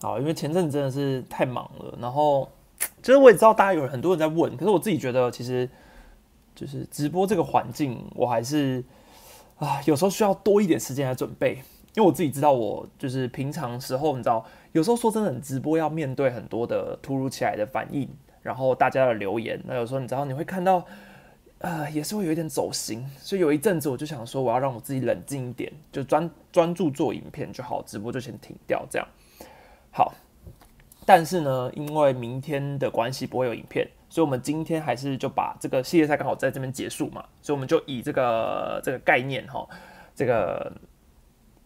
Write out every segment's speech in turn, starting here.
好，因为前阵子真的是太忙了，然后其实我也知道大家有很多人在问，可是我自己觉得其实就是直播这个环境，我还是啊有时候需要多一点时间来准备，因为我自己知道我就是平常时候你知道，有时候说真的，直播要面对很多的突如其来的反应，然后大家的留言，那有时候你知道你会看到。呃，也是会有一点走心，所以有一阵子我就想说，我要让我自己冷静一点，就专专注做影片就好，直播就先停掉这样。好，但是呢，因为明天的关系不会有影片，所以我们今天还是就把这个系列赛刚好在这边结束嘛，所以我们就以这个这个概念哈，这个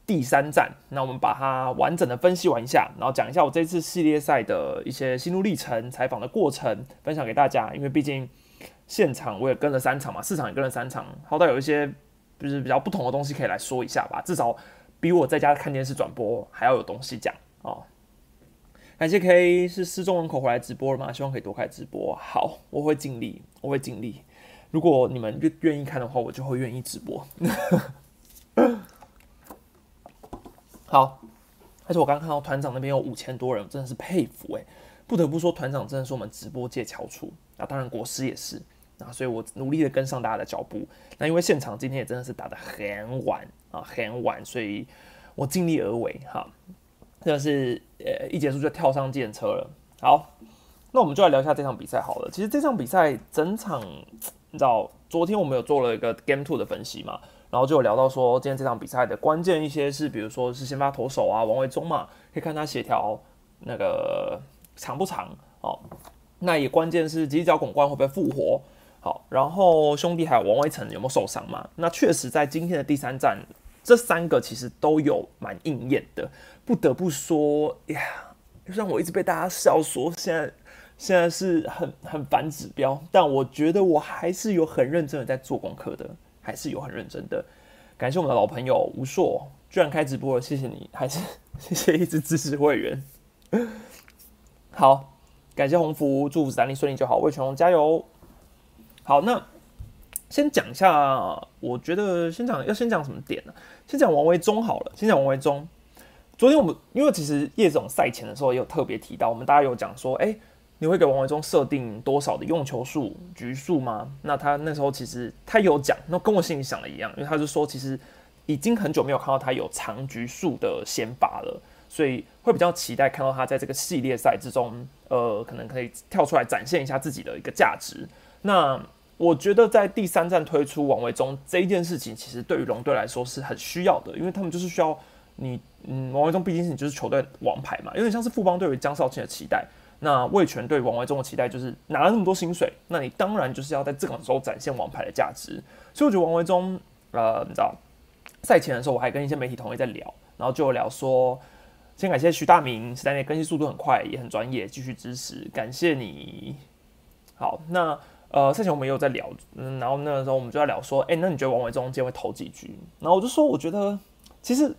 第三站，那我们把它完整的分析完一下，然后讲一下我这次系列赛的一些心路历程、采访的过程，分享给大家，因为毕竟。现场我也跟了三场嘛，市场也跟了三场，好歹有一些就是比较不同的东西可以来说一下吧，至少比我在家看电视转播还要有东西讲哦。感谢 K 是失踪人口回来直播了吗？希望可以多开直播。好，我会尽力，我会尽力。如果你们愿愿意看的话，我就会愿意直播。好，而且我刚看到团长那边有五千多人，真的是佩服哎，不得不说团长真的是我们直播界翘楚啊，当然国师也是。啊，所以我努力的跟上大家的脚步。那因为现场今天也真的是打的很晚啊，很晚，所以我尽力而为哈。真的是呃，一结束就跳上电车了。好，那我们就来聊一下这场比赛好了。其实这场比赛整场，你知道，昨天我们有做了一个 Game Two 的分析嘛，然后就有聊到说，今天这场比赛的关键一些是，比如说是先发投手啊，王维忠嘛，可以看他协调那个长不长哦。那也关键是犄角拱冠会不会复活。好，然后兄弟还有王维成有没有受伤嘛？那确实在今天的第三站，这三个其实都有蛮应验的。不得不说呀，让我一直被大家笑说现在现在是很很反指标，但我觉得我还是有很认真的在做功课的，还是有很认真的。感谢我们的老朋友吴硕，居然开直播了，谢谢你，还是 谢谢一直支持会员。好，感谢鸿福，祝福三力顺利就好，魏全龙加油。好，那先讲一下，我觉得先讲要先讲什么点呢？先讲王维忠好了，先讲王维忠。昨天我们因为其实叶总赛前的时候也有特别提到，我们大家有讲说，哎，你会给王维忠设定多少的用球数、局数吗？那他那时候其实他有讲，那跟我心里想的一样，因为他是说其实已经很久没有看到他有长局数的先发了，所以会比较期待看到他在这个系列赛之中，呃，可能可以跳出来展现一下自己的一个价值。那我觉得在第三站推出王维忠这一件事情，其实对于龙队来说是很需要的，因为他们就是需要你，嗯，王维忠毕竟是你就是球队王牌嘛，有点像是富邦对于江少庆的期待。那魏权对王维忠的期待就是拿了那么多薪水，那你当然就是要在这个时候展现王牌的价值。所以我觉得王维忠，呃，你知道赛前的时候我还跟一些媒体同业在聊，然后就聊说，先感谢徐大明，时代内更新速度很快，也很专业，继续支持，感谢你。好，那。呃，赛前我们也有在聊，嗯，然后那个时候我们就在聊说，哎，那你觉得王维忠今天会投几局？然后我就说，我觉得其实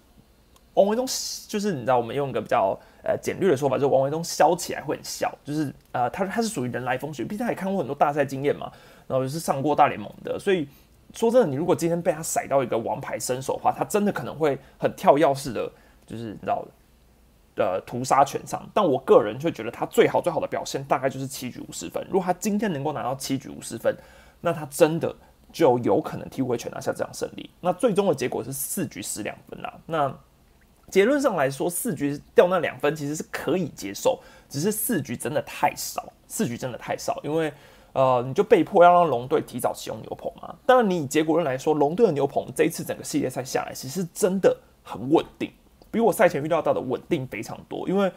王维东就是你知道，我们用一个比较呃简略的说法，就是王维东削起来会很小，就是呃，他他是属于人来风雪，毕竟他也看过很多大赛经验嘛，然后也是上过大联盟的，所以说真的，你如果今天被他甩到一个王牌身手的话，他真的可能会很跳跃式的，就是你知道。的屠杀全场，但我个人却觉得他最好最好的表现大概就是七局五十分。如果他今天能够拿到七局五十分，那他真的就有可能替威权拿下这场胜利。那最终的结果是四局失两分啦。那结论上来说，四局掉那两分其实是可以接受，只是四局真的太少，四局真的太少，因为呃，你就被迫要让龙队提早启用牛棚嘛。当然，你以结果论来说，龙队的牛棚这一次整个系列赛下来，其实真的很稳定。比我赛前预料到的稳定非常多，因为，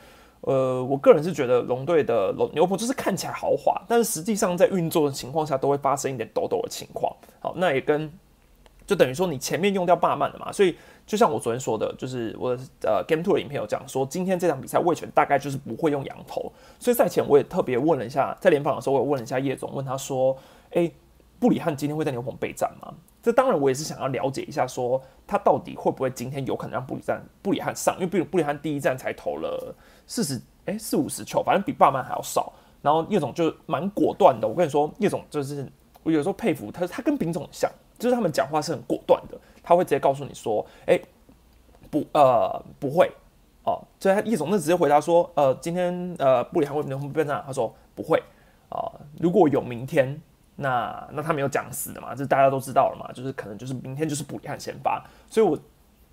呃，我个人是觉得龙队的龙牛棚就是看起来豪华，但是实际上在运作的情况下都会发生一点抖抖的情况。好，那也跟就等于说你前面用掉霸曼了嘛，所以就像我昨天说的，就是我呃 Game Two 的影片有讲说，今天这场比赛魏权大概就是不会用羊头，所以赛前我也特别问了一下，在联访的时候我也问了一下叶总，问他说，哎。布里汉今天会在牛棚备战吗？这当然我也是想要了解一下，说他到底会不会今天有可能让布里战布里汉上？因为布布里汉第一站才投了四十哎四五十球，反正比霸曼还要少。然后叶总就蛮果断的，我跟你说，叶总就是我有时候佩服他，他跟丙总像，就是他们讲话是很果断的，他会直接告诉你说，哎不呃不会哦，所以他叶总那直接回答说，呃，今天呃布里汉会不会变战？他说不会啊，如果有明天，那那他没有讲死的嘛，这大家都知道了嘛，就是可能就是明天就是布里汉先发，所以我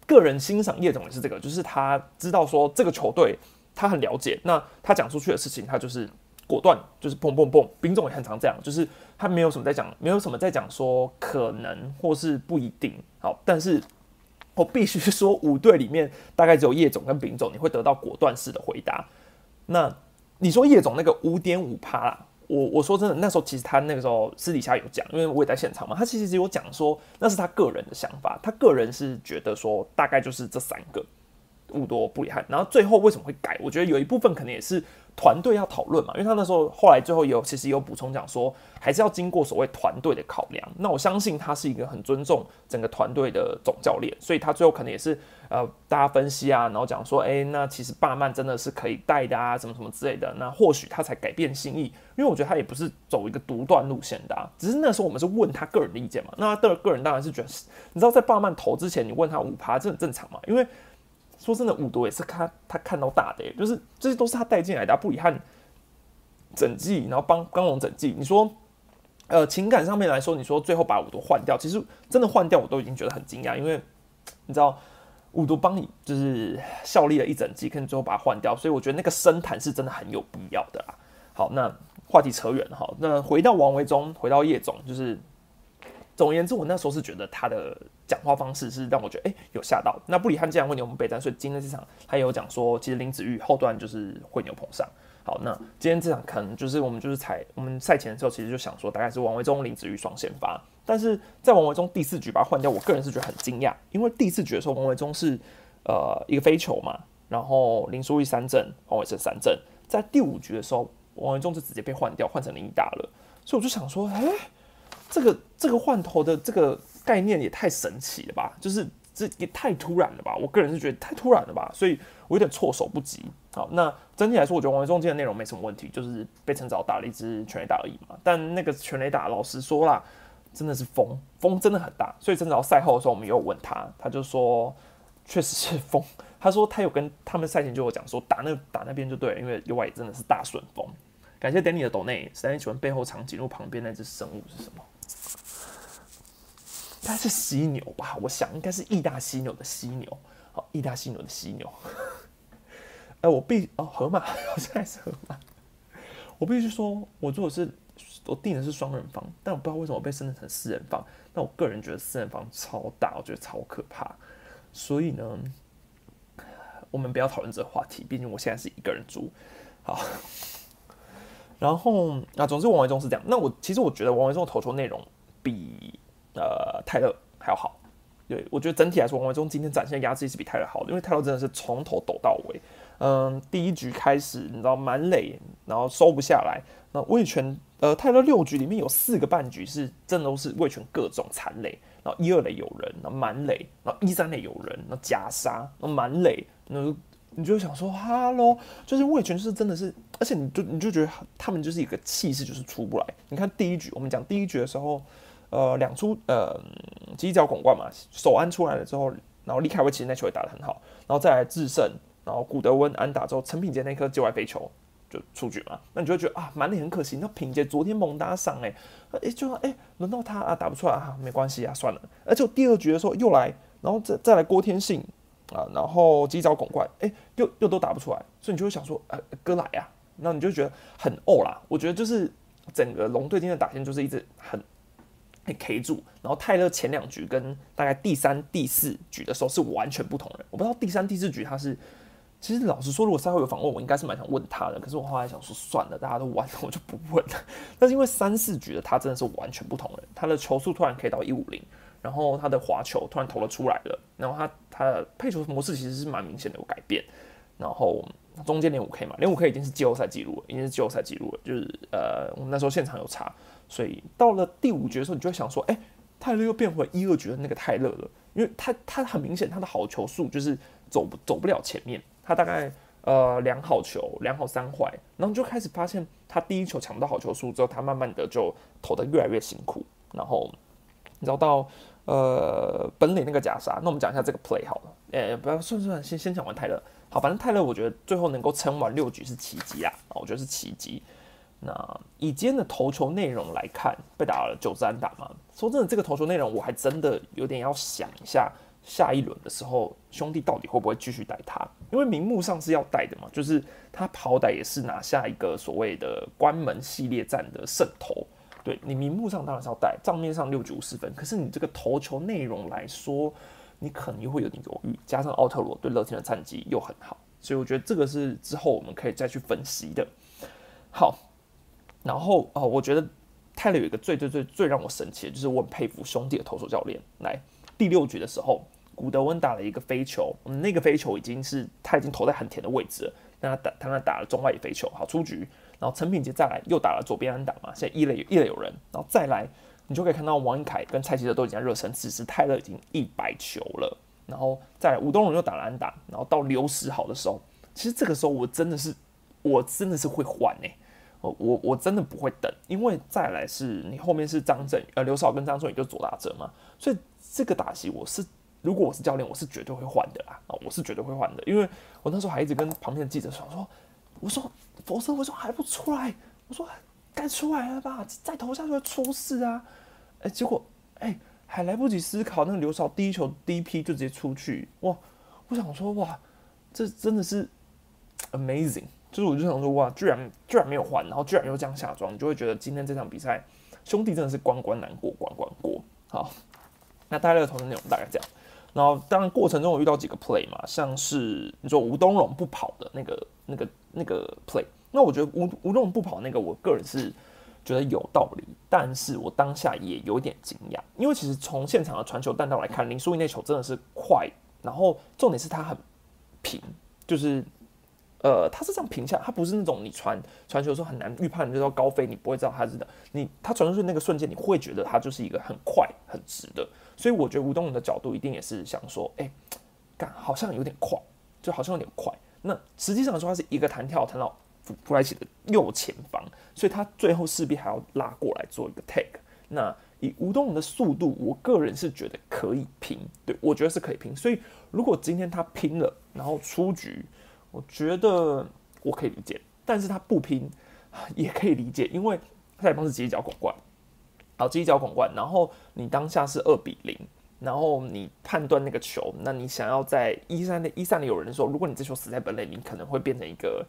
个人欣赏叶总也是这个，就是他知道说这个球队他很了解，那他讲出去的事情他就是果断，就是砰砰砰，兵总也很常这样，就是他没有什么在讲，没有什么在讲说可能或是不一定，好，但是我必须说五队里面大概只有叶总跟丙总你会得到果断式的回答，那你说叶总那个五点五趴啦。我我说真的，那时候其实他那个时候私底下有讲，因为我也在现场嘛。他其实只有讲说那是他个人的想法，他个人是觉得说大概就是这三个乌多布里汉。然后最后为什么会改？我觉得有一部分可能也是团队要讨论嘛，因为他那时候后来最后有其实有补充讲说，还是要经过所谓团队的考量。那我相信他是一个很尊重整个团队的总教练，所以他最后可能也是。呃，大家分析啊，然后讲说，哎，那其实巴曼真的是可以带的啊，什么什么之类的。那或许他才改变心意，因为我觉得他也不是走一个独断路线的，只是那时候我们是问他个人的意见嘛。那他的个人当然是觉得，你知道在巴曼投之前，你问他五趴，这很正常嘛。因为说真的，五毒也是他他看到大的，就是这些都是他带进来的。布里汉整季，然后帮刚龙整季，你说，呃，情感上面来说，你说最后把五毒换掉，其实真的换掉，我都已经觉得很惊讶，因为你知道。五毒帮你就是效力了一整季，可能最后把它换掉，所以我觉得那个深谈是真的很有必要的啦。好，那话题扯远了哈，那回到王维忠，回到叶总，就是总而言之，我那时候是觉得他的讲话方式是让我觉得哎有吓到。那布里汉既然会牛棚备战，所以今天这场他有讲说，其实林子玉后段就是会牛捧上。好，那今天这场可能就是我们就是采我们赛前的时候，其实就想说大概是王维忠、林子玉双先发。但是在王维忠第四局把他换掉，我个人是觉得很惊讶，因为第四局的时候王维忠是呃一个飞球嘛，然后林书义三振，王维是三振，在第五局的时候王维忠就直接被换掉，换成林一达了，所以我就想说，哎，这个这个换头的这个概念也太神奇了吧，就是这也太突然了吧，我个人是觉得太突然了吧，所以我有点措手不及。好，那整体来说，我觉得王维忠今天的内容没什么问题，就是被陈早打了一支全垒打而已嘛，但那个全垒打，老实说啦。真的是风，风真的很大，所以陈早赛后的时候，我们也有问他，他就说确实是风。他说他有跟他们赛前就有讲说打那打那边就对，因为右外也真的是大顺风。感谢 Danny 的抖内，实在喜欢背后长颈鹿旁边那只生物是什么？它是犀牛吧？我想应该是意大犀牛的犀牛。好，意大犀牛的犀牛。哎，我必哦河马，好像还是河马。我必须说，我做的是。我订的是双人房，但我不知道为什么被升成四人房。但我个人觉得四人房超大，我觉得超可怕。所以呢，我们不要讨论这个话题，毕竟我现在是一个人住。好，然后啊，总之王维忠是这样。那我其实我觉得王维忠的投球内容比呃泰勒还要好。对我觉得整体来说，王维忠今天展现压制力是比泰勒好的，因为泰勒真的是从头抖到尾。嗯，第一局开始，你知道满垒，然后收不下来。那魏权，呃，泰勒六局里面有四个半局是真的都是魏权各种残垒，然后一二垒有人，然后满垒，然后一三垒有人，然后假杀，然后满垒，那你就想说，哈喽，就是魏权是真的是，而且你就你就觉得他们就是一个气势就是出不来。你看第一局，我们讲第一局的时候，呃，两出呃犄角拱冠嘛，首安出来了之后，然后李凯威其实那球也打得很好，然后再来制胜。然后古德温安打之后，陈品杰那颗界外飞球就出局嘛，那你就会觉得啊，满脸很可惜。那品杰昨天猛打赏哎，哎就说哎，轮到他啊，打不出来啊，没关系啊，算了。而且第二局的时候又来，然后再再来郭天信啊，然后犄角拱冠，哎，又又都打不出来，所以你就会想说，呃，哥来啊，那你就觉得很哦啦。我觉得就是整个龙队今天的打线就是一直很被 K 住，然后泰勒前两局跟大概第三、第四局的时候是完全不同人。我不知道第三、第四局他是。其实老实说，如果赛后有访问，我应该是蛮想问他的。可是我后来想说，算了，大家都玩了，我就不问了。但是因为三四局的他真的是完全不同人，他的球速突然可以到一五零，然后他的滑球突然投了出来了，然后他他的配球模式其实是蛮明显的有改变。然后中间连五 K 嘛，连五 K 已经是季后赛记录了，已经是季后赛记录了。就是呃，我们那时候现场有查，所以到了第五局的时候，你就会想说，哎，泰勒又变回一二局的那个泰勒了，因为他他很明显他的好球数就是走不走不了前面。他大概呃两好球，两好三坏，然后就开始发现他第一球抢不到好球数之后，他慢慢的就投的越来越辛苦。然后你知道到呃本垒那个假杀。那我们讲一下这个 play 好了，诶，不要算算，先先讲完泰勒。好，反正泰勒我觉得最后能够撑完六局是奇迹啊，我觉得是奇迹。那以今天的投球内容来看，被打了九支安打嘛。说真的，这个投球内容我还真的有点要想一下，下一轮的时候兄弟到底会不会继续带他？因为名目上是要带的嘛，就是他好歹也是拿下一个所谓的关门系列战的胜投。对你名目上当然是要带，账面上六局五十分，可是你这个投球内容来说，你可能又会有点犹豫。加上奥特罗对乐天的战绩又很好，所以我觉得这个是之后我们可以再去分析的。好。然后哦，我觉得泰勒有一个最最最最让我神奇的，就是我很佩服兄弟的投手教练。来第六局的时候，古德温打了一个飞球，那个飞球已经是他已经投在很甜的位置了。那他打他那打了中外野飞球，好出局。然后陈品杰再来又打了左边安打嘛，现在一垒一垒有人，然后再来你就可以看到王一凯跟蔡奇哲都已经热身，此时泰勒已经一百球了。然后再来吴东荣又打了安打，然后到刘十好的时候，其实这个时候我真的是我真的是会换哎。我我我真的不会等，因为再来是你后面是张振宇呃刘少跟张振宇就左打者嘛，所以这个打席我是如果我是教练，我是绝对会换的啦啊，我是绝对会换的，因为我那时候还一直跟旁边的记者说说，我说佛生我说还不出来？我说该出来了吧，再投下去会出事啊！哎，结果哎还来不及思考，那个刘少第一球第一批就直接出去哇！我想说哇，这真的是 amazing。就是我就想说，哇，居然居然没有换，然后居然又这样下装，你就会觉得今天这场比赛兄弟真的是关关难过关关过。好，那大家的投球内容大概这样。然后当然过程中我遇到几个 play 嘛，像是你说吴东荣不跑的那个那个那个 play，那我觉得吴吴东荣不跑那个，我个人是觉得有道理，但是我当下也有点惊讶，因为其实从现场的传球弹道来看，林书义那球真的是快，然后重点是他很平，就是。呃，他是这样评价，他不是那种你传传球的时候很难预判，就是说高飞你不会知道他是的，你他传出去那个瞬间，你会觉得他就是一个很快很直的，所以我觉得吴东人的角度一定也是想说，哎，干好像有点快，就好像有点快，那实际上说他是一个弹跳弹到普莱奇的右前方，所以他最后势必还要拉过来做一个 take。那以吴东人的速度，我个人是觉得可以拼，对我觉得是可以拼，所以如果今天他拼了，然后出局。我觉得我可以理解，但是他不拼也可以理解，因为他也方是直接脚拱冠，好，直接脚拱冠，然后你当下是二比零，然后你判断那个球，那你想要在一三的一三里有人的时候，如果你这球死在本垒，你可能会变成一个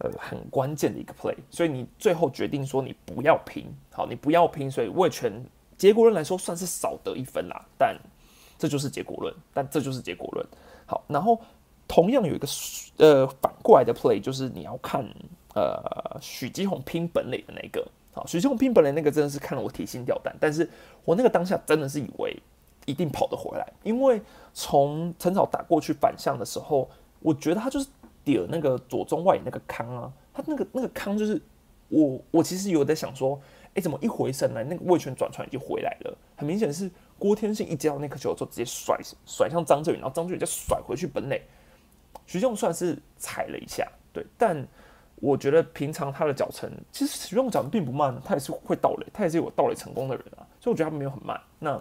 呃很关键的一个 play，所以你最后决定说你不要拼，好，你不要拼，所以魏权结果论来说算是少得一分啦，但这就是结果论，但这就是结果论，好，然后。同样有一个呃反过来的 play，就是你要看呃许基宏拼本垒的那个，好，许基宏拼本垒那个真的是看了我提心吊胆，但是我那个当下真的是以为一定跑得回来，因为从陈草打过去反向的时候，我觉得他就是点那个左中外那个康啊，他那个那个康就是我我其实有在想说，哎，怎么一回神来那个位拳转传已经回来了，很明显是郭天信一接到那颗球之后直接甩甩向张振宇，然后张振宇再甩回去本垒。徐仲算是踩了一下，对，但我觉得平常他的脚程，其实徐仲脚程并不慢，他也是会倒垒，他也是有倒垒成功的人啊，所以我觉得他没有很慢。那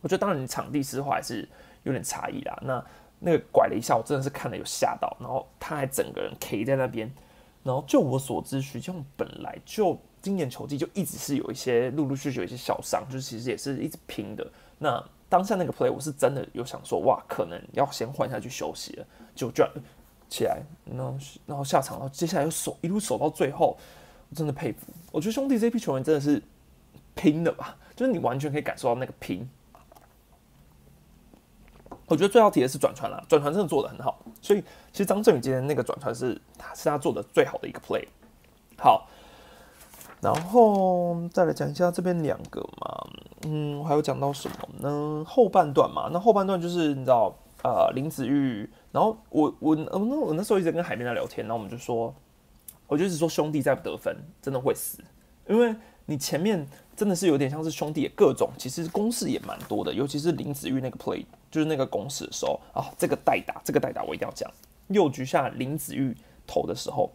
我觉得当然场地湿滑还是有点差异啦。那那个拐了一下，我真的是看了有吓到，然后他还整个人 K 在那边。然后就我所知，徐仲本来就今年球季就一直是有一些陆陆续续有一些小伤，就是其实也是一直拼的。那当下那个 play，我是真的有想说，哇，可能要先换下去休息了，就这样起来，然后然后下场，然后接下来又守一路守到最后，我真的佩服。我觉得兄弟这批球员真的是拼的吧，就是你完全可以感受到那个拼。我觉得最好提的是转传啦，转传真的做的很好，所以其实张振宇今天那个转传是他是他做的最好的一个 play。好。然后再来讲一下这边两个嘛，嗯，我还有讲到什么呢？后半段嘛，那后半段就是你知道，呃，林子玉，然后我我我那我那时候一直跟海边在聊天，然后我们就说，我就是说兄弟再不得分，真的会死，因为你前面真的是有点像是兄弟各种，其实攻势也蛮多的，尤其是林子玉那个 play，就是那个攻势的时候啊，这个代打，这个代打我一定要讲，六局下林子玉投的时候，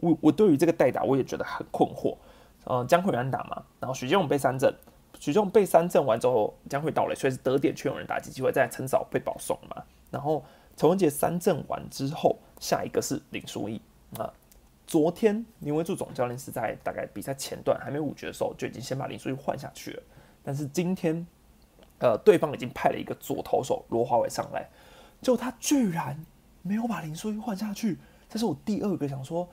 我我对于这个代打我也觉得很困惑。呃，江奎安打嘛，然后许建勇被三振，许建勇被三振完之后，将会到垒，所以是得点却有人打击机会，在陈早被保送嘛。然后陈文杰三振完之后，下一个是林书义啊。昨天林威柱总教练是在大概比赛前段还没五局的时候，就已经先把林书义换下去了。但是今天，呃，对方已经派了一个左投手罗华伟上来，就他居然没有把林书义换下去。这是我第二个想说，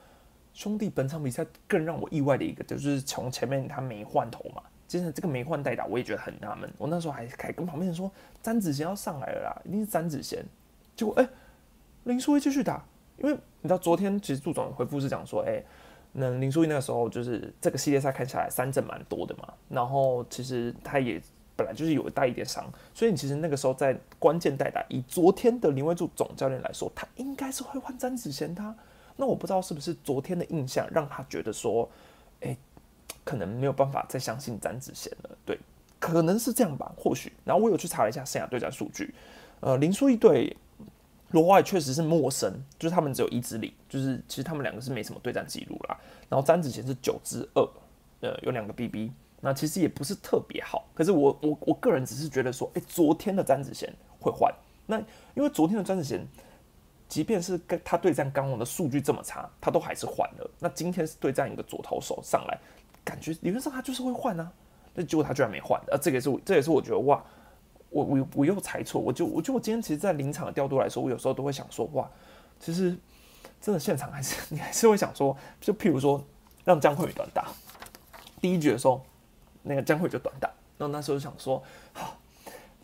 兄弟，本场比赛更让我意外的一个，就是从前面他没换头嘛，接着这个没换代打，我也觉得很纳闷。我那时候还还跟旁边人说，詹子贤要上来了啦，一定是詹子贤。结果哎，林书义继续打，因为你知道昨天其实杜总回复是讲说，哎。那林书义那个时候就是这个系列赛看起来三振蛮多的嘛，然后其实他也本来就是有带一点伤，所以你其实那个时候在关键代打，以昨天的林威柱总教练来说，他应该是会换詹子贤他。那我不知道是不是昨天的印象让他觉得说，哎，可能没有办法再相信詹子贤了。对，可能是这样吧，或许。然后我有去查了一下生涯对战数据，呃，林书义对。罗华确实是陌生，就是他们只有一支里，就是其实他们两个是没什么对战记录啦。然后詹子贤是九支二，呃，有两个 BB，那其实也不是特别好。可是我我我个人只是觉得说，哎，昨天的詹子贤会换，那因为昨天的詹子贤，即便是跟他对战刚王的数据这么差，他都还是换了。那今天是对战一个左投手上来，感觉理论上他就是会换啊，那结果他居然没换，啊，这个是这也是我觉得哇。我我我又猜错，我就我就我今天其实，在临场的调度来说，我有时候都会想说，哇，其实真的现场还是 你还是会想说，就譬如说让江慧宇短打，第一局的时候，那个江慧就短打，然后那时候想说，好，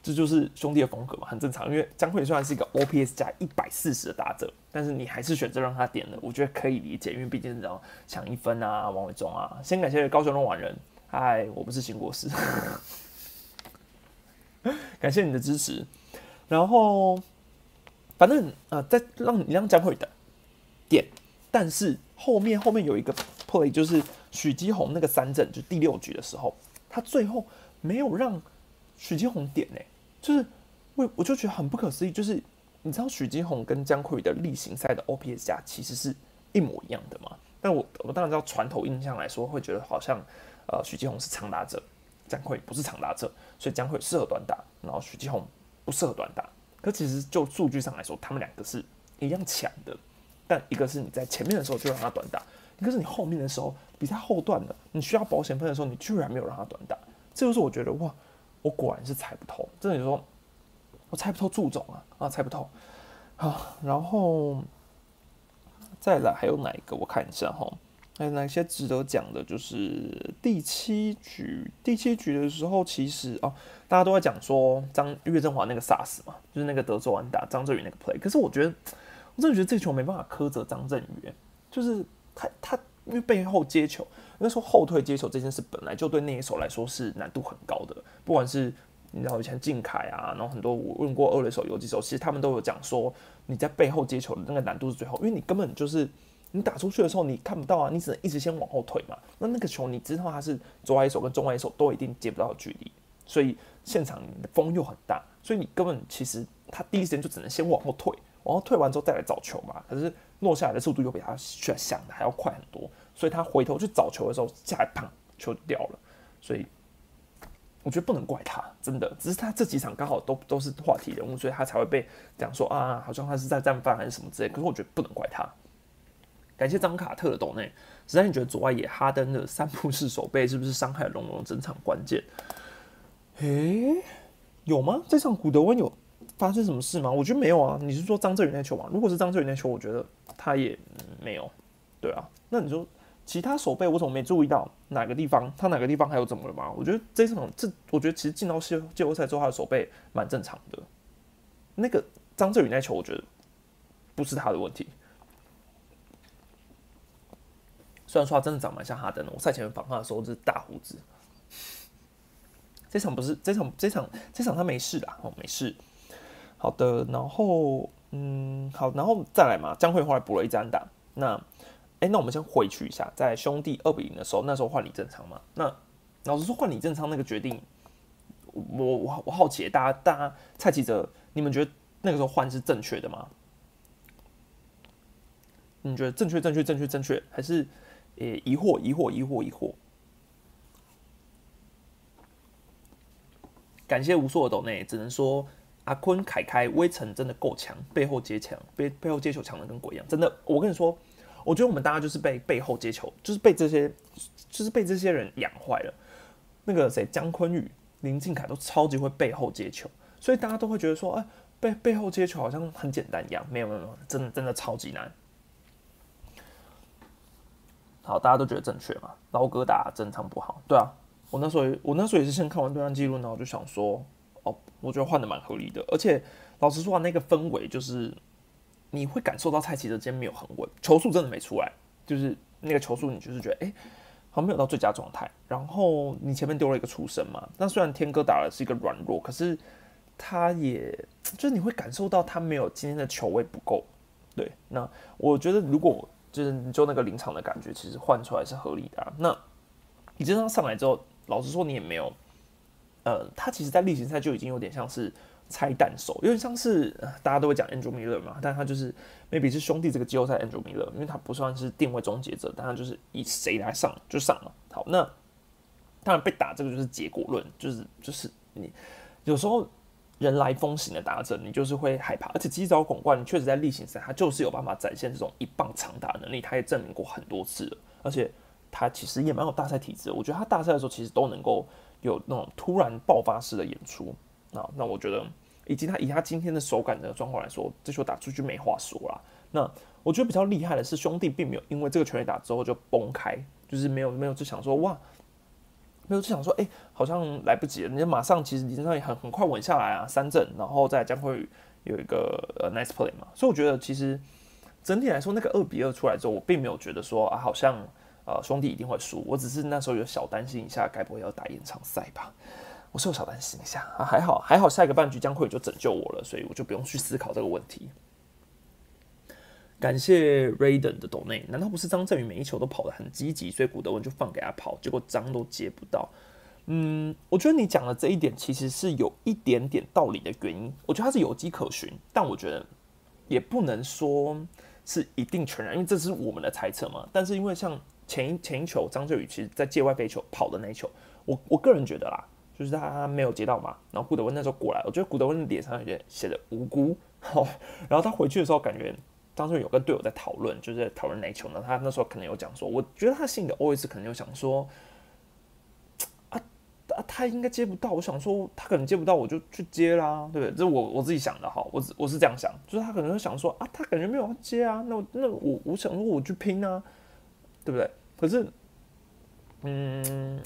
这就是兄弟的风格嘛，很正常，因为江慧虽然是一个 OPS 加一百四十的打者，但是你还是选择让他点了，我觉得可以理解，因为毕竟是要抢一分啊，王伟忠啊，先感谢高雄龙玩人，嗨，我不是新国师。感谢你的支持，然后反正呃，再让你让江慧的点，但是后面后面有一个 play，就是许基宏那个三振，就第六局的时候，他最后没有让许基宏点呢，就是我我就觉得很不可思议，就是你知道许基宏跟江慧的例行赛的 OPS 加其实是一模一样的嘛？但我我当然知道传统印象来说，会觉得好像呃许基宏是长打者。江慧不是长打者，所以江慧适合短打，然后许继宏不适合短打。可其实就数据上来说，他们两个是一样强的。但一个是你在前面的时候就让他短打，可是你后面的时候比赛后段的，你需要保险分的时候，你居然没有让他短打。这就是我觉得哇，我果然是猜不透。真的你说我猜不透祝总啊啊，猜不透啊。然后再来还有哪一个？我看一下哈。还有哪些值得讲的？就是第七局，第七局的时候，其实哦，大家都在讲说张岳振华那个 SARS 嘛，就是那个德州安打张振宇那个 play。可是我觉得，我真的觉得这球没办法苛责张振宇，就是他他因为背后接球，那时候后退接球这件事本来就对那一手来说是难度很高的。不管是你知道以前靖凯啊，然后很多我问过二垒手、游击手，其实他们都有讲说，你在背后接球的那个难度是最后，因为你根本就是。你打出去的时候，你看不到啊，你只能一直先往后退嘛。那那个球，你知道它是左外手跟中外手都一定接不到距离，所以现场风又很大，所以你根本其实他第一时间就只能先往后退，往后退完之后再来找球嘛。可是落下来的速度又比他想的还要快很多，所以他回头去找球的时候，下来砰球就掉了。所以我觉得不能怪他，真的，只是他这几场刚好都都是话题人物，所以他才会被讲说啊，好像他是在战犯还是什么之类。可是我觉得不能怪他。感谢张卡特的抖内，实在你觉得左外野哈登的三步式手背是不是伤害龙龙整场关键？诶，有吗？这场古德温有发生什么事吗？我觉得没有啊。你是说张振宇那球吗？如果是张振宇那球，我觉得他也没有。对啊，那你说其他手背我怎么没注意到哪个地方？他哪个地方还有怎么了吗？我觉得这场这，我觉得其实进到季季后赛之后，他的手背蛮正常的。那个张振宇那球，我觉得不是他的问题。虽然说他真的长蛮像哈登的，我赛前访他的时候是大胡子。这场不是这场这场这场他没事的哦，没事。好的，然后嗯，好，然后再来嘛，江惠后来补了一张打。那哎，那我们先回去一下，在兄弟二比零的时候，那时候换李正昌嘛。那老实说，换李正昌那个决定，我我我好奇，大家大家蔡记者，你们觉得那个时候换是正确的吗？你觉得正确正确正确正确还是？诶，疑惑，疑惑，疑惑，疑惑。感谢无数的抖内，只能说阿坤、凯凯、威城真的够强，背后接强，背背后接球强的跟鬼一样，真的。我跟你说，我觉得我们大家就是被背后接球，就是被这些，就是被这些人养坏了。那个谁，姜坤宇、林敬凯都超级会背后接球，所以大家都会觉得说，哎，背背后接球好像很简单一样。没有没有没有，真的真的超级难。好，大家都觉得正确嘛？老哥打正常不好，对啊。我那时候，我那时候也是先看完对战记录，然后就想说，哦，我觉得换的蛮合理的。而且老实说啊，那个氛围就是你会感受到蔡奇的今天没有很稳，球速真的没出来，就是那个球速，你就是觉得，哎，好像没有到最佳状态。然后你前面丢了一个出身嘛，那虽然天哥打的是一个软弱，可是他也就是你会感受到他没有今天的球位不够。对，那我觉得如果就是你就那个临场的感觉，其实换出来是合理的。那你这张上来之后。老实说，你也没有，呃，他其实，在例行赛就已经有点像是拆弹手，有点像是大家都会讲 Andrew Miller 嘛，但他就是 maybe 是兄弟这个季后赛 Andrew Miller，因为他不算是定位终结者，但他就是以谁来上就上了。好，那当然被打这个就是结果论，就是就是你有时候人来风行的打者，你就是会害怕，而且击招拱冠确实在例行赛他就是有办法展现这种一棒长打能力，他也证明过很多次了，而且。他其实也蛮有大赛体质，我觉得他大赛的时候其实都能够有那种突然爆发式的演出啊。那我觉得，以及他以他今天的手感的状况来说，这球打出去没话说啦。那我觉得比较厉害的是，兄弟并没有因为这个全垒打之后就崩开，就是没有没有就想说哇，没有就想说哎，好像来不及了。你马上其实你身上也很很快稳下来啊，三振，然后再将会有一个呃 nice play 嘛。所以我觉得其实整体来说，那个二比二出来之后，我并没有觉得说啊，好像。呃，兄弟一定会输。我只是那时候有小担心一下，该不会要打延长赛吧？我是有小担心一下啊，还好还好，下一个半局将会就拯救我了，所以我就不用去思考这个问题。感谢 Raiden 的抖内，难道不是张振宇每一球都跑得很积极，所以古德文就放给他跑，结果张都接不到？嗯，我觉得你讲的这一点其实是有一点点道理的原因，我觉得它是有迹可循，但我觉得也不能说是一定全然，因为这是我们的猜测嘛。但是因为像前一前一球，张振宇其实在界外飞球跑的那一球，我我个人觉得啦，就是他没有接到嘛。然后古德温那时候过来，我觉得古德温脸上有点写的无辜。好然后他回去的时候，感觉张振宇有跟队友在讨论，就是在讨论哪一球呢？他那时候可能有讲说，我觉得他心里的 always 可能有想说，啊啊，他应该接不到。我想说，他可能接不到，我就去接啦，对不对？这是我我自己想的哈，我我是这样想，就是他可能会想说，啊，他感觉没有要接啊，那那我我想说我去拼啊，对不对？可是，嗯，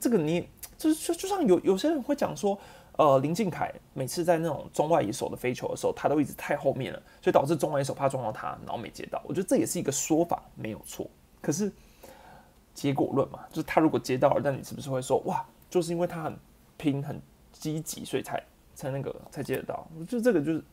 这个你就是就就像有有些人会讲说，呃，林敬凯每次在那种中外野手的飞球的时候，他都一直太后面了，所以导致中外野手怕撞到他，然后没接到。我觉得这也是一个说法，没有错。可是结果论嘛，就是他如果接到了，那你是不是会说，哇，就是因为他很拼、很积极，所以才才那个才接得到？我觉得这个就是。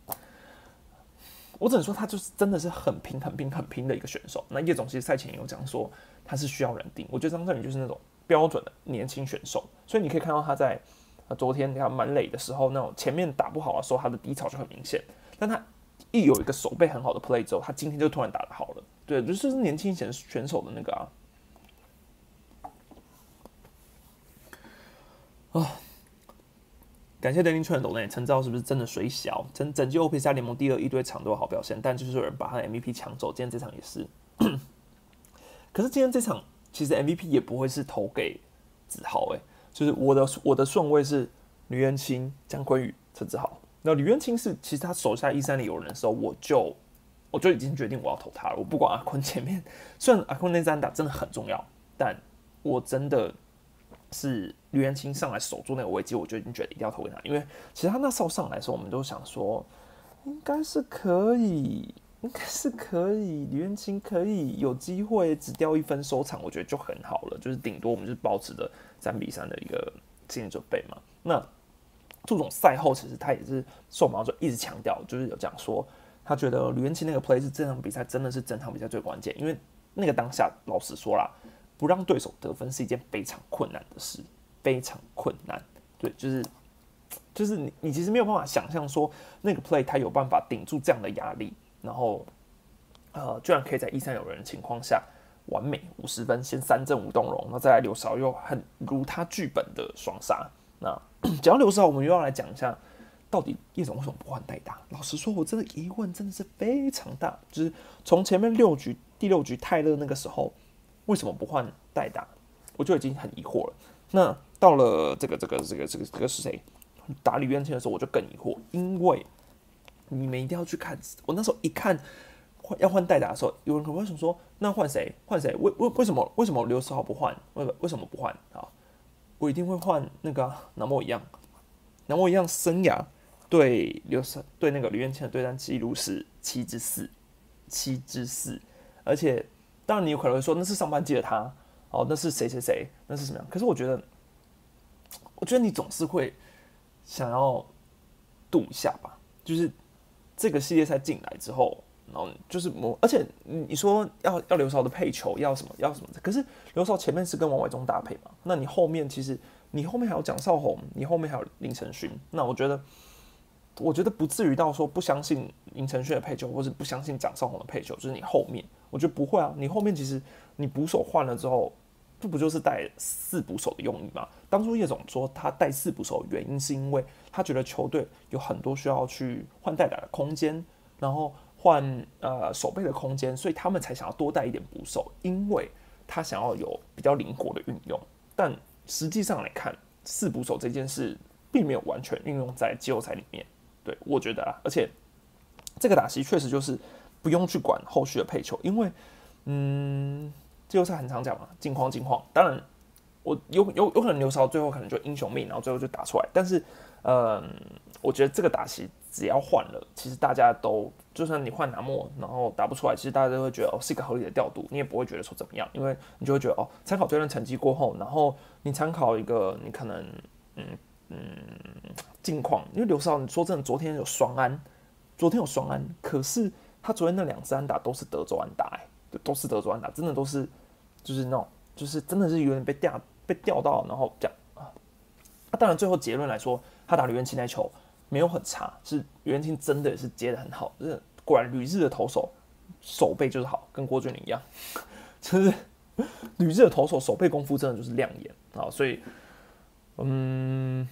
我只能说他就是真的是很拼、很拼、很拼的一个选手。那叶总其实赛前也有讲说他是需要人定，我觉得张振宇就是那种标准的年轻选手，所以你可以看到他在呃昨天他满垒的时候，那种前面打不好的时候，他的低潮就很明显。但他一有一个手背很好的 play 之后，他今天就突然打得好了。对，就是年轻选选手的那个啊啊。感谢德林串的抖内，陈昭是不是真的水小？整整季 OP 加联盟第二，一堆场都有好表现，但就是有人把他的 MVP 抢走。今天这场也是，可是今天这场其实 MVP 也不会是投给子豪，诶，就是我的我的顺位是吕元清、江坤宇、陈子豪。那吕元清是其实他手下一三里有人的时候，我就我就已经决定我要投他了。我不管阿坤前面，虽然阿坤那三打真的很重要，但我真的。是吕元清上来守住那个危机，我就已经觉得一定要投给他，因为其实他那时候上来的时候，我们都想说应该是可以，应该是可以，吕元清可以有机会只掉一分收场，我觉得就很好了，就是顶多我们就是保持着三比三的一个心理准备嘛。那祝总赛后其实他也是受访就一直强调，就是有讲说他觉得吕元清那个 play 是这场比赛真的是整场比赛最关键，因为那个当下老实说啦。不让对手得分是一件非常困难的事，非常困难。对，就是，就是你，你其实没有办法想象说那个 play 他有办法顶住这样的压力，然后，呃，居然可以在一三有人的情况下完美五十分，先三振吴东荣，然后再来刘少又很如他剧本的双杀，那 讲到刘少，我们又要来讲一下，到底叶总为什么不换代打？老实说，我真的疑问真的是非常大。就是从前面六局第六局泰勒那个时候，为什么不换代打？我就已经很疑惑了。那到了这个这个这个这个这个是谁？打李渊清的时候，我就更疑惑，因为你们一定要去看。我那时候一看换要换代打的时候，有人可能会说：“那换谁？换谁？为为为什么为什么刘十号不换？为为什么不换啊？”我一定会换那个南莫一样，南莫一样生涯对刘十对那个李渊清的对战记录是七之四，七之四。而且当然你有可能会说那是上半季的他哦，那是谁谁谁，那是什么样？可是我觉得，我觉得你总是会。想要赌一下吧，就是这个系列赛进来之后，然后就是我，而且你说要要刘少的配球要什么要什么，可是刘少前面是跟王伟忠搭配嘛，那你后面其实你后面还有蒋少红，你后面还有林晨勋，那我觉得我觉得不至于到说不相信林晨勋的配球，或是不相信蒋少红的配球，就是你后面我觉得不会啊，你后面其实你捕手换了之后。这不就是带四捕手的用意吗？当初叶总说他带四捕手，原因是因为他觉得球队有很多需要去换代打的空间，然后换呃手背的空间，所以他们才想要多带一点捕手，因为他想要有比较灵活的运用。但实际上来看，四捕手这件事并没有完全运用在季后赛里面。对我觉得啊，而且这个打席确实就是不用去管后续的配球，因为嗯。季后赛很常讲嘛，近况近况。当然，我有有有可能刘少最后可能就英雄命，然后最后就打出来。但是，嗯，我觉得这个打席只要换了，其实大家都就算你换拿莫，然后打不出来，其实大家都会觉得哦是一个合理的调度，你也不会觉得说怎么样，因为你就会觉得哦，参考这段成绩过后，然后你参考一个你可能嗯嗯近况，因为刘少你说真的，昨天有双安，昨天有双安，可是他昨天那两支安打都是德州安打哎。都是德州安打，真的都是，就是那种，就是真的是有点被吊被吊到，然后这样啊。那当然，最后结论来说，他打吕元清那球没有很差，是吕元清真的是接的很好，就是果然吕日的投手手背就是好，跟郭俊麟一样，就是吕日的投手手背功夫真的就是亮眼啊。所以，嗯，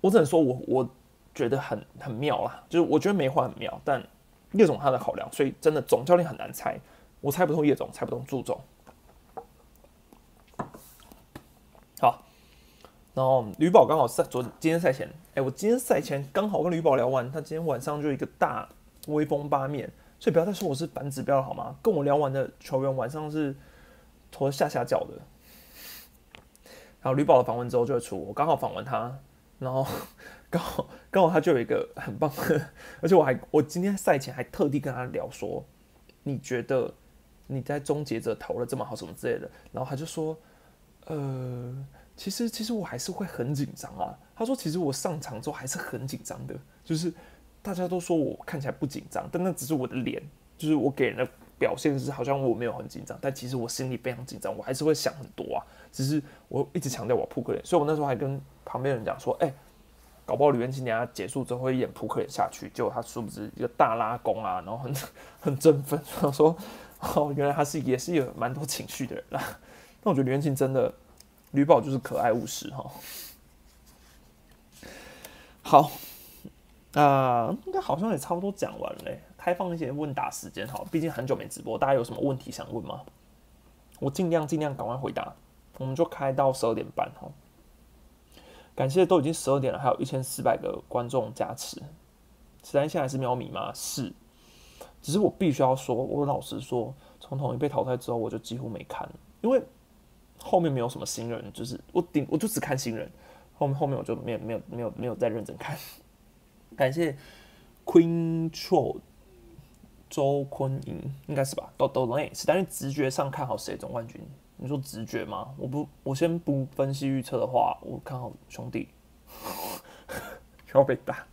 我只能说我我觉得很很妙啦，就是我觉得梅花很妙，但叶总他的考量，所以真的总教练很难猜。我猜不通叶总，猜不通祝总。好，然后吕宝刚好赛昨今天赛前，哎，我今天赛前刚好跟吕宝聊完，他今天晚上就一个大威风八面，所以不要再说我是反指标了好吗？跟我聊完的球员晚上是头下下脚的。然后吕宝的访问之后就会出，我刚好访问他，然后刚好刚好他就有一个很棒的，而且我还我今天赛前还特地跟他聊说，你觉得？你在终结者投了这么好什么之类的，然后他就说，呃，其实其实我还是会很紧张啊。他说，其实我上场之后还是很紧张的，就是大家都说我看起来不紧张，但那只是我的脸，就是我给人的表现是好像我没有很紧张，但其实我心里非常紧张，我还是会想很多啊。只是我一直强调我扑克脸，所以我那时候还跟旁边人讲说，哎，搞不好吕元清等下结束之后会演扑克脸下去，结果他殊不知一个大拉弓啊，然后很 很振奋，他说。哦，原来他是也是有蛮多情绪的人啦。那我觉得吕元庆真的，吕宝就是可爱务实哈。好，啊，应该好像也差不多讲完了。开放一些问答时间，好，毕竟很久没直播，大家有什么问题想问吗？我尽量尽量赶快回答。我们就开到十二点半哈。感谢都已经十二点了，还有一千四百个观众加持。实在现在是喵米吗？是。只是我必须要说，我老实说，从统一被淘汰之后，我就几乎没看，因为后面没有什么新人，就是我顶我就只看新人，后面后面我就没有没有没有没有再认真看。感谢 Queen Tro 周坤莹，应该是吧？都都能是，但是直觉上看好谁总冠军？你说直觉吗？我不，我先不分析预测的话，我看好兄弟，要被打。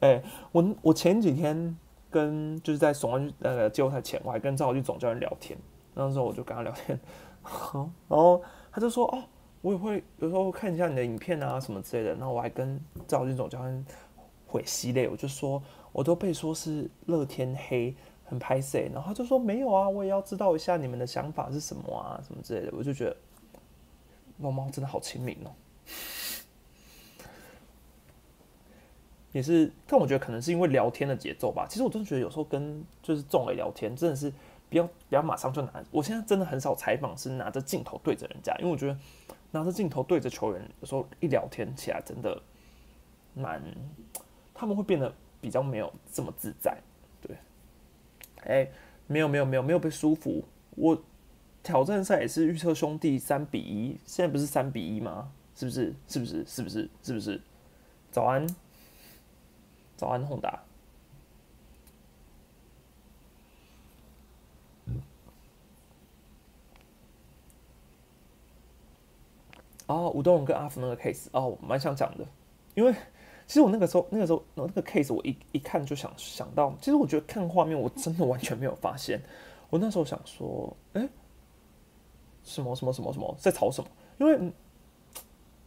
哎，我我前几天跟就是在总冠那个季后赛前，我还跟赵浩俊总教练聊天，那时候我就跟他聊天，然后他就说哦，我也会有时候看一下你的影片啊什么之类的，然后我还跟赵浩俊总教练会系列，我就说我都被说是乐天黑很拍 C，然后他就说没有啊，我也要知道一下你们的想法是什么啊什么之类的，我就觉得猫猫真的好亲民哦。也是，但我觉得可能是因为聊天的节奏吧。其实我真的觉得有时候跟就是众磊聊天，真的是不要不要马上就拿。我现在真的很少采访是拿着镜头对着人家，因为我觉得拿着镜头对着球员，有时候一聊天起来真的蛮，他们会变得比较没有这么自在。哎，没有没有没有没有被舒服。我挑战赛也是预测兄弟三比一，现在不是三比一吗？是不是？是不是？是不是？是不是？早安。早安，宏达。哦，吴东荣跟阿福那个 case，哦，蛮想讲的，因为其实我那个时候，那个时候，那个 case 我一一看就想想到，其实我觉得看画面我真的完全没有发现，我那时候想说，哎，什么什么什么什么在吵什么？因为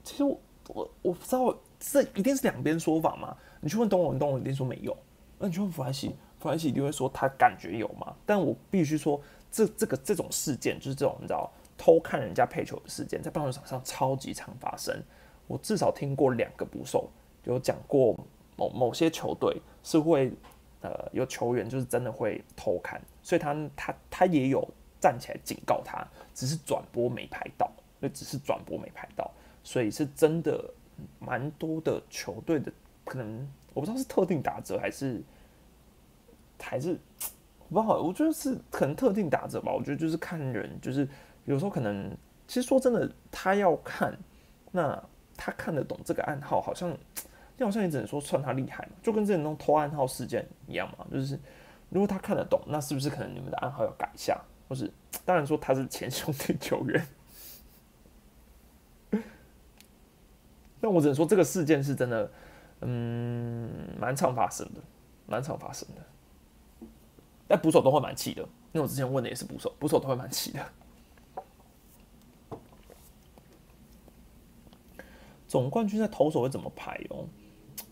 其实我我我不知道，这一定是两边说法嘛。你去问东龙，东龙一定说没有。那你去问弗莱西，弗莱西一定会说他感觉有嘛？但我必须说，这这个这种事件，就是这种你知道偷看人家配球的事件，在棒球场上超级常发生。我至少听过两个捕手有讲过，某某些球队是会呃有球员就是真的会偷看，所以他他他也有站起来警告他，只是转播没拍到，那只是转播没拍到，所以是真的蛮多的球队的。可能我不知道是特定打折还是还是不好，我觉得是可能特定打折吧。我觉得就是看人，就是有时候可能其实说真的，他要看，那他看得懂这个暗号，好像你好像你只能说算他厉害嘛，就跟这种偷暗号事件一样嘛。就是如果他看得懂，那是不是可能你们的暗号要改一下？或是当然说他是前兄弟球员，那我只能说这个事件是真的。嗯，蛮常发生的，蛮常发生的。但捕手都会蛮气的，因为我之前问的也是捕手，捕手都会蛮气的。总冠军在投手会怎么排哦？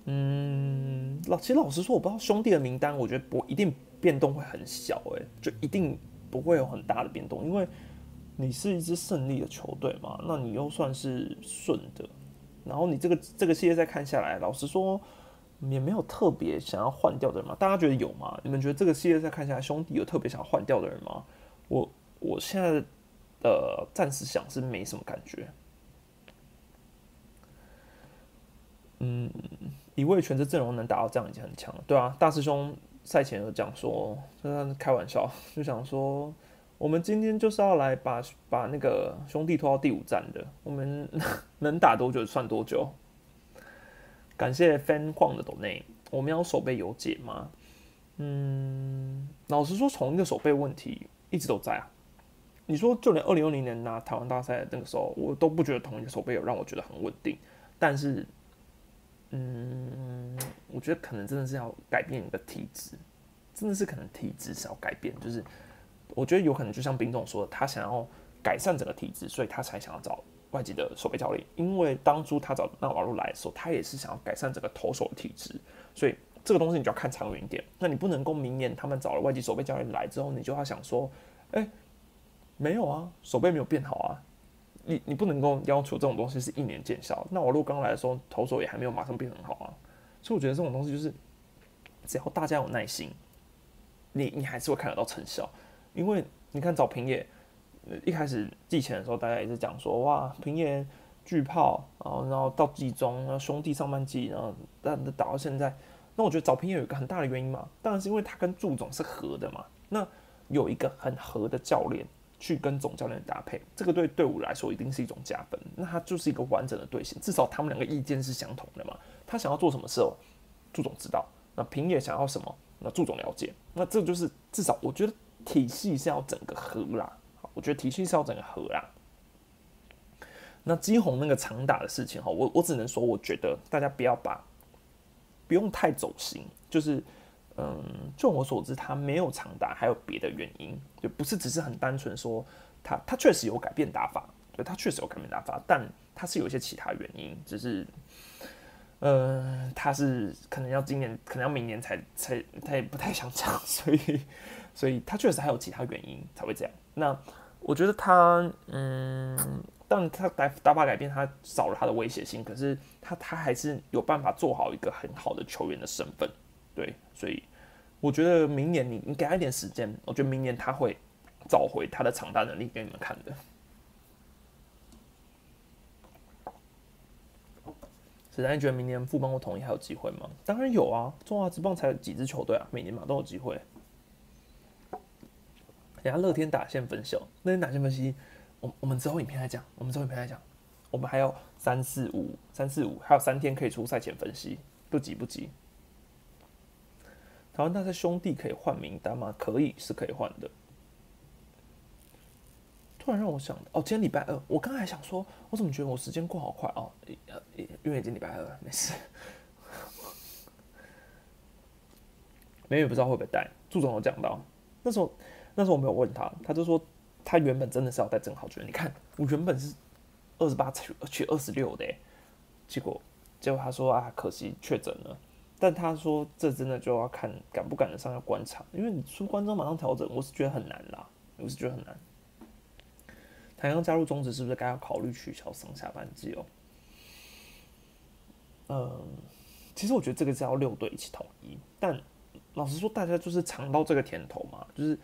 嗯，老其实老实说，我不知道兄弟的名单，我觉得不一定变动会很小，哎，就一定不会有很大的变动，因为你是一支胜利的球队嘛，那你又算是顺的。然后你这个这个系列赛看下来，老实说也没有特别想要换掉的人嘛？大家觉得有吗？你们觉得这个系列赛看下来，兄弟有特别想换掉的人吗？我我现在呃暂时想是没什么感觉。嗯，以卫全这阵容能打到这样已经很强了，对啊。大师兄赛前有讲说，就是开玩笑，就想说。我们今天就是要来把把那个兄弟拖到第五站的，我们 能打多久算多久。感谢 fan 矿的抖内，我们要手背有解吗？嗯，老实说，从一个手背问题一直都在啊。你说就连二零二零年拿台湾大赛那个时候，我都不觉得同一个手背有让我觉得很稳定。但是，嗯，我觉得可能真的是要改变你的体质，真的是可能体质是要改变，就是。我觉得有可能就像冰总说的，他想要改善整个体质，所以他才想要找外籍的守备教练。因为当初他找那瓦路来的时候，他也是想要改善整个投手的体质。所以这个东西你就要看长远一点。那你不能够明年他们找了外籍守备教练来之后，你就要想说，哎，没有啊，守备没有变好啊。你你不能够要求这种东西是一年见效。那我如果刚来的时候，投手也还没有马上变很好啊。所以我觉得这种东西就是，只要大家有耐心，你你还是会看得到成效。因为你看找平野，一开始季前的时候，大家也是讲说，哇，平野巨炮，然后然后到季中，然后兄弟上半季，然后但打到现在，那我觉得找平野有一个很大的原因嘛，当然是因为他跟祝总是合的嘛，那有一个很合的教练去跟总教练搭配，这个对队伍来说一定是一种加分，那他就是一个完整的队形，至少他们两个意见是相同的嘛，他想要做什么事哦，祝总知道，那平野想要什么，那祝总了解，那这就是至少我觉得。体系是要整个合啦，我觉得体系是要整个合啦。那基宏那个长打的事情哈，我我只能说，我觉得大家不要把不用太走心，就是嗯，就我所知，他没有长打，还有别的原因，就不是只是很单纯说他他确实有改变打法，对他确实有改变打法，但他是有一些其他原因，只是呃，他是可能要今年，可能要明年才才他也不太想讲，所以。所以他确实还有其他原因才会这样。那我觉得他，嗯，但他打打法改变，他少了他的威胁性，可是他他还是有办法做好一个很好的球员的身份。对，所以我觉得明年你你给他一点时间，我觉得明年他会找回他的长大能力给你们看的。子丹觉得明年富邦或统一还有机会吗？当然有啊，中华职棒才有几支球队啊，每年嘛都有机会。人家乐天打线分析，乐天打线分析，我我们之后影片来讲，我们之后影片来讲，我们还有三四五三四五，还有三天可以出赛前分析，不急不急。台湾大赛兄弟可以换名单吗？可以，是可以换的。突然让我想哦，今天礼拜二，我刚才想说，我怎么觉得我时间过好快哦？呃，因为已经礼拜二，没事。没有不知道会不会带，祝总有讲到，那时候那时候我没有问他，他就说他原本真的是要带郑浩娟。你看我原本是二十八去去二十六的，结果结果他说啊，可惜确诊了。但他说这真的就要看赶不赶得上，要观察，因为你出关之后马上调整，我是觉得很难啦，我是觉得很难。台阳加入中职是不是该要考虑取消上下半季哦？嗯，其实我觉得这个是要六队一起统一，但老实说，大家就是尝到这个甜头嘛，就是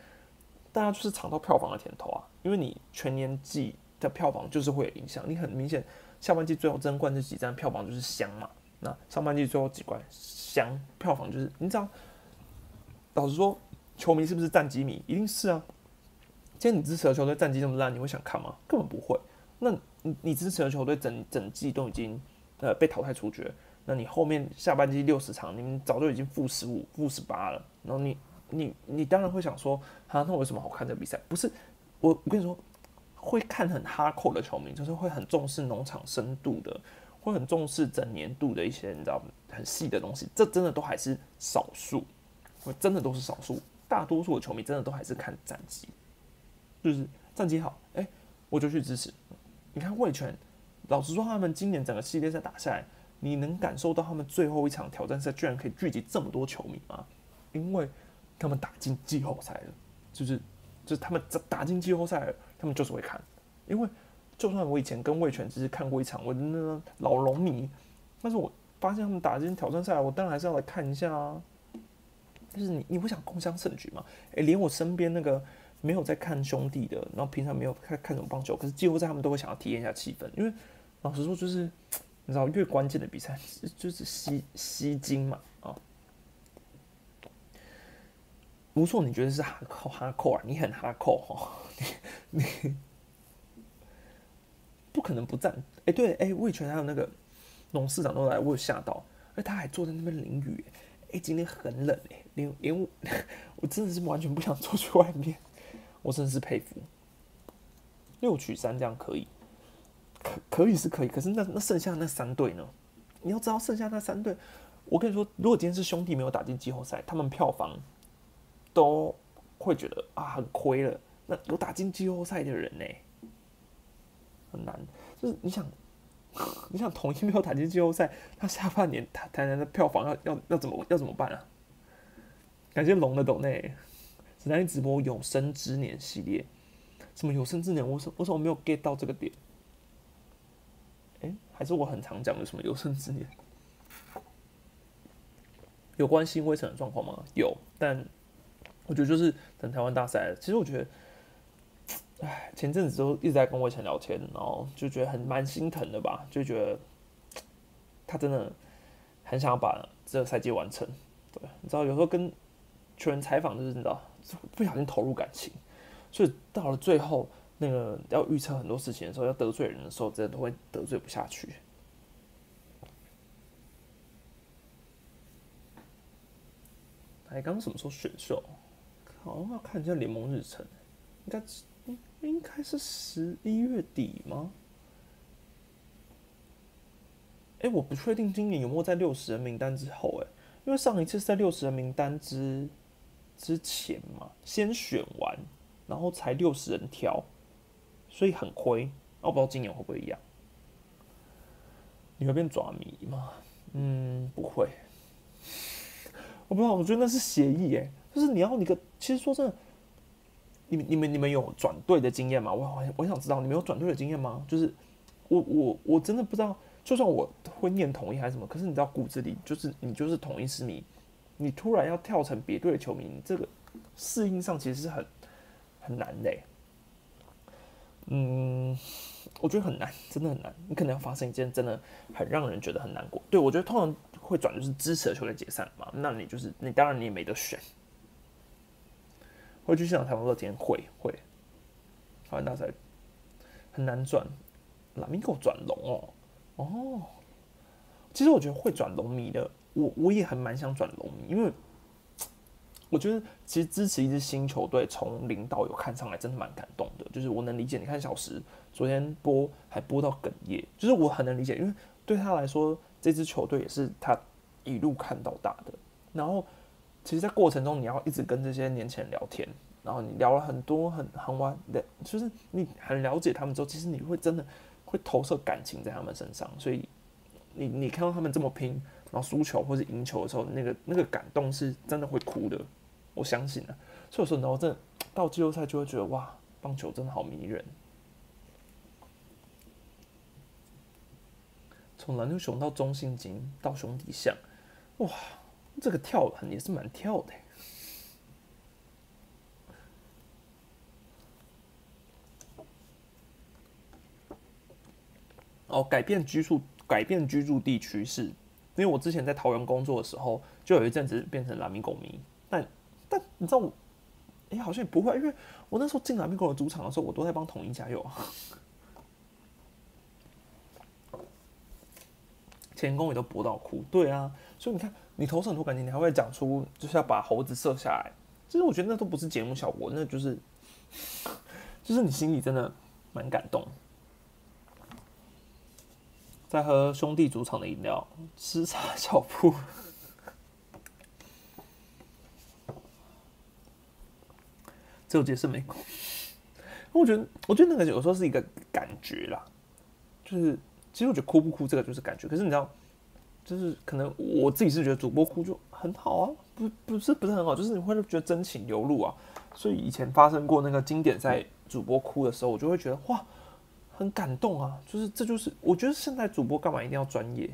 大家就是尝到票房的甜头啊。因为你全年季的票房就是会有影响，你很明显下半季最后争冠这几站票房就是香嘛，那上半季最后几关香票房就是你知道，老实说，球迷是不是战机迷？一定是啊。今天你支持的球队战绩这么烂，你会想看吗？根本不会。那你你支持的球队整整季都已经呃被淘汰出局，那你后面下半季六十场，你们早就已经负十五、负十八了。然后你你你当然会想说，啊，那我有什么好看的比赛？不是，我我跟你说，会看很哈扣的球迷，就是会很重视农场深度的，会很重视整年度的一些你知道很细的东西。这真的都还是少数，我真的都是少数。大多数的球迷真的都还是看战绩。就是战绩好，哎，我就去支持。你看魏权，老实说，他们今年整个系列赛打下来，你能感受到他们最后一场挑战赛居然可以聚集这么多球迷吗？因为他们打进季后赛了，就是就是他们打进季后赛，他们就是会看。因为就算我以前跟魏权只是看过一场，我的那个老龙迷，但是我发现他们打这些挑战赛，我当然还是要来看一下啊。就是你你不想共襄盛举吗？哎，连我身边那个。没有在看兄弟的，然后平常没有看看什么棒球，可是几乎在他们都会想要体验一下气氛，因为老实说，就是你知道越关键的比赛 就是吸吸金嘛啊。无错，你觉得是哈扣哈扣啊？你很哈扣 哈，你你不可能不赞哎，对哎，魏权还有那个董事长都来，我有吓到，哎，他还坐在那边淋雨哎，今天很冷哎，连连我我真的是完全不想出去外面。我真的是佩服，六取三这样可以，可可以是可以，可是那那剩下那三队呢？你要知道剩下那三队，我跟你说，如果今天是兄弟没有打进季后赛，他们票房都会觉得啊很亏了。那有打进季后赛的人呢，很难。就是你想，你想统一没有打进季后赛，那下半年台台南的票房要要要怎么要怎么办啊？感谢龙的懂内。只在直播有生之年系列，什么有生之年？我什我什么没有 get 到这个点？哎，还是我很常讲的什么有生之年？有关新威城的状况吗？有，但我觉得就是等台湾大赛。其实我觉得，哎，前阵子都一直在跟魏晨聊天，然后就觉得很蛮心疼的吧，就觉得他真的很想要把这个赛季完成。对，你知道有时候跟球员采访就是你知道。不小心投入感情，所以到了最后，那个要预测很多事情的时候，要得罪人的时候，真的都会得罪不下去。哎，刚刚什么时候选秀？好像，要看一下联盟日程，应该应该是十一月底吗？哎，我不确定今年有没有在六十人名单之后，哎，因为上一次是在六十人名单之。之前嘛，先选完，然后才六十人挑，所以很亏。我不知道今年会不会一样。你会变爪迷吗？嗯，不会。我不知道，我觉得那是协议，哎，就是你要你个，其实说真的，你们你们你们有转队的经验吗？我我想知道你们有转队的经验吗？就是我我我真的不知道，就算我会念统一还是什么，可是你知道骨子里就是你就是统一之迷，你突然要跳成别队的球迷，你这个适应上其实是很很难的。嗯，我觉得很难，真的很难。你可能要发生一件真的很让人觉得很难过。对我觉得通常会转就是支持的球队解散嘛，那你就是你当然你也没得选。会去现场台湾乐天会会，台湾大赛很难转，哪边给我转龙哦哦。其实我觉得会转龙迷的，我我也很蛮想转龙迷，因为我觉得其实支持一支新球队从零到有看上来真的蛮感动的。就是我能理解，你看小石昨天播还播到哽咽，就是我很能理解，因为对他来说这支球队也是他一路看到大的，然后。其实，在过程中，你要一直跟这些年轻人聊天，然后你聊了很多很很完的，就是你很了解他们之后，其实你会真的会投射感情在他们身上。所以，你你看到他们这么拼，然后输球或者赢球的时候，那个那个感动是真的会哭的。我相信啊，所以说，然后真的到季后赛就会觉得哇，棒球真的好迷人。从篮球熊到中性金到兄弟象，哇！这个跳很也是蛮跳的。哦，改变居住，改变居住地趋势。因为我之前在桃园工作的时候，就有一阵子变成蓝米狗迷。但但你知道我，哎，好像也不会，因为我那时候进蓝米狗的主场的时候，我都在帮统一加油啊。前攻也都搏到哭，对啊，所以你看。你投射很多感情，你还会讲出就是要把猴子射下来。其实我觉得那都不是节目效果，那就是，就是你心里真的蛮感动。在喝兄弟主场的饮料，吃茶小铺。这我解释没过。我觉得，我觉得那个有时候是一个感觉啦，就是其实我觉得哭不哭这个就是感觉，可是你知道。就是可能我自己是觉得主播哭就很好啊，不不是不是很好，就是你会觉得真情流露啊。所以以前发生过那个经典在主播哭的时候，我就会觉得哇，很感动啊。就是这就是我觉得现在主播干嘛一定要专业？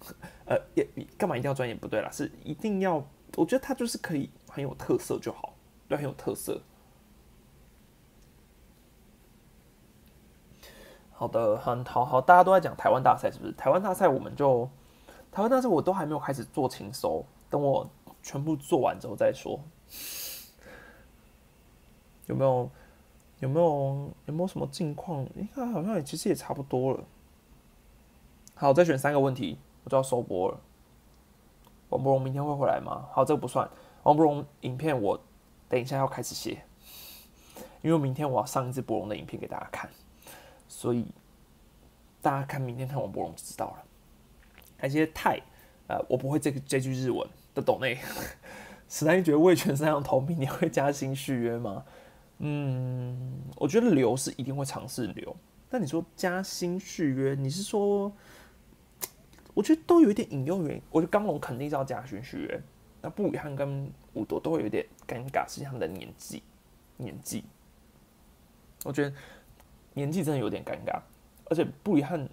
呃，也干嘛一定要专业？不对啦，是一定要。我觉得他就是可以很有特色就好，对，很有特色。好的，很好好，大家都在讲台湾大赛，是不是？台湾大赛我们就台湾大赛，我都还没有开始做情收，等我全部做完之后再说。有没有？有没有？有没有什么近况？应该好像也其实也差不多了。好，再选三个问题，我就要收播了。王博荣明天会回来吗？好，这个不算。王博荣影片我等一下要开始写，因为明天我要上一支博荣的影片给大家看。所以大家看明天看王博龙就知道了。那些泰，呃，我不会这个这句日文的懂内。史丹利觉得魏权三样投明年会加薪续约吗？嗯，我觉得留是一定会尝试留。但你说加薪续约，你是说？我觉得都有一点引诱原因。我觉得刚龙肯定是要加薪续约。那布里汉跟伍多都会有点尴尬，是他们的年纪，年纪。我觉得。年纪真的有点尴尬，而且布里汉，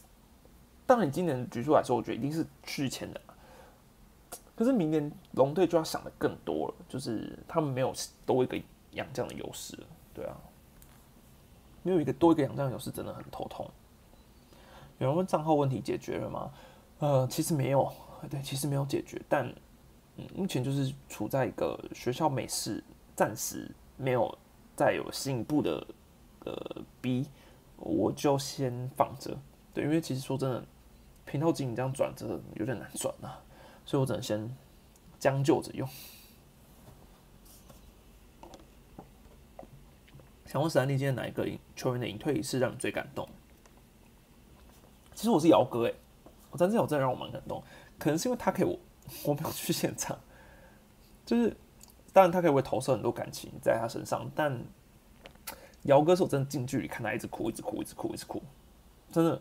当然今年局数来说，我觉得一定是续签的。可是明年龙队就要想的更多了，就是他们没有多一个洋将的优势，对啊，没有一个多一个洋将优势真的很头痛。有人问账号问题解决了吗？呃，其实没有，对，其实没有解决，但嗯，目前就是处在一个学校美式，暂时没有再有进一步的。呃，B，我就先放着，对，因为其实说真的，平头经营这样转折有点难转啊，所以我只能先将就着用。想问史丹利，今天哪一个球员的隐退是让你最感动？其实我是姚哥哎，我真的有真的让我蛮感动，可能是因为他可以我我没有去现场，就是当然他可以会投射很多感情在他身上，但。姚歌是我真的近距离看他一直哭，一直哭，一直哭，一直哭，真的，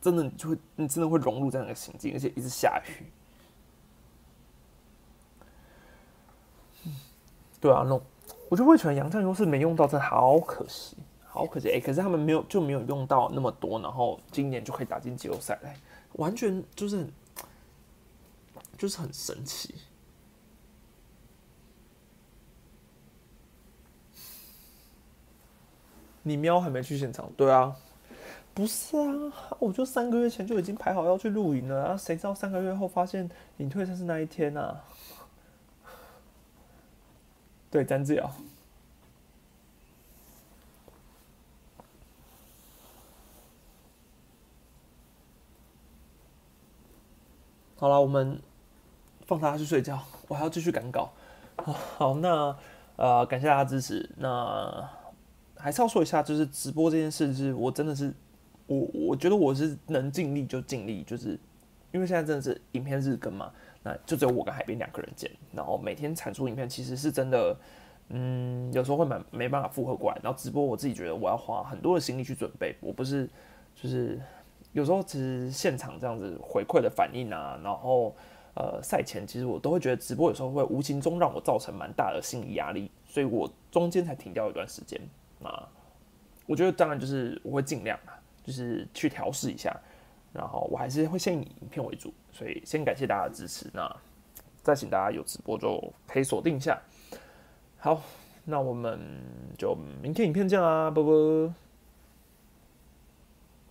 真的你就会，你真的会融入在那个情境，而且一直下雨。对啊，那种我觉得杨绛优是没用到，真的好可惜，好可惜。哎、可是他们没有就没有用到那么多，然后今年就可以打进季后赛来，完全就是就是很神奇。你喵还没去现场？对啊，不是啊，我就三个月前就已经排好要去露营了，然后谁知道三个月后发现隐退才是那一天啊？对，詹志尧。好了，我们放大家去睡觉，我还要继续赶稿。好，好，那呃，感谢大家支持。那还是要说一下，就是直播这件事，就是我真的是，我我觉得我是能尽力就尽力，就是因为现在真的是影片日更嘛，那就只有我跟海边两个人剪，然后每天产出影片，其实是真的，嗯，有时候会蛮没办法负荷过来。然后直播我自己觉得我要花很多的心力去准备，我不是就是有时候其实现场这样子回馈的反应啊，然后呃赛前其实我都会觉得直播有时候会无形中让我造成蛮大的心理压力，所以我中间才停掉一段时间。啊我觉得当然就是我会尽量啊，就是去调试一下，然后我还是会先以影片为主，所以先感谢大家的支持。那再请大家有直播就可以锁定一下。好，那我们就明天影片见啦，拜拜。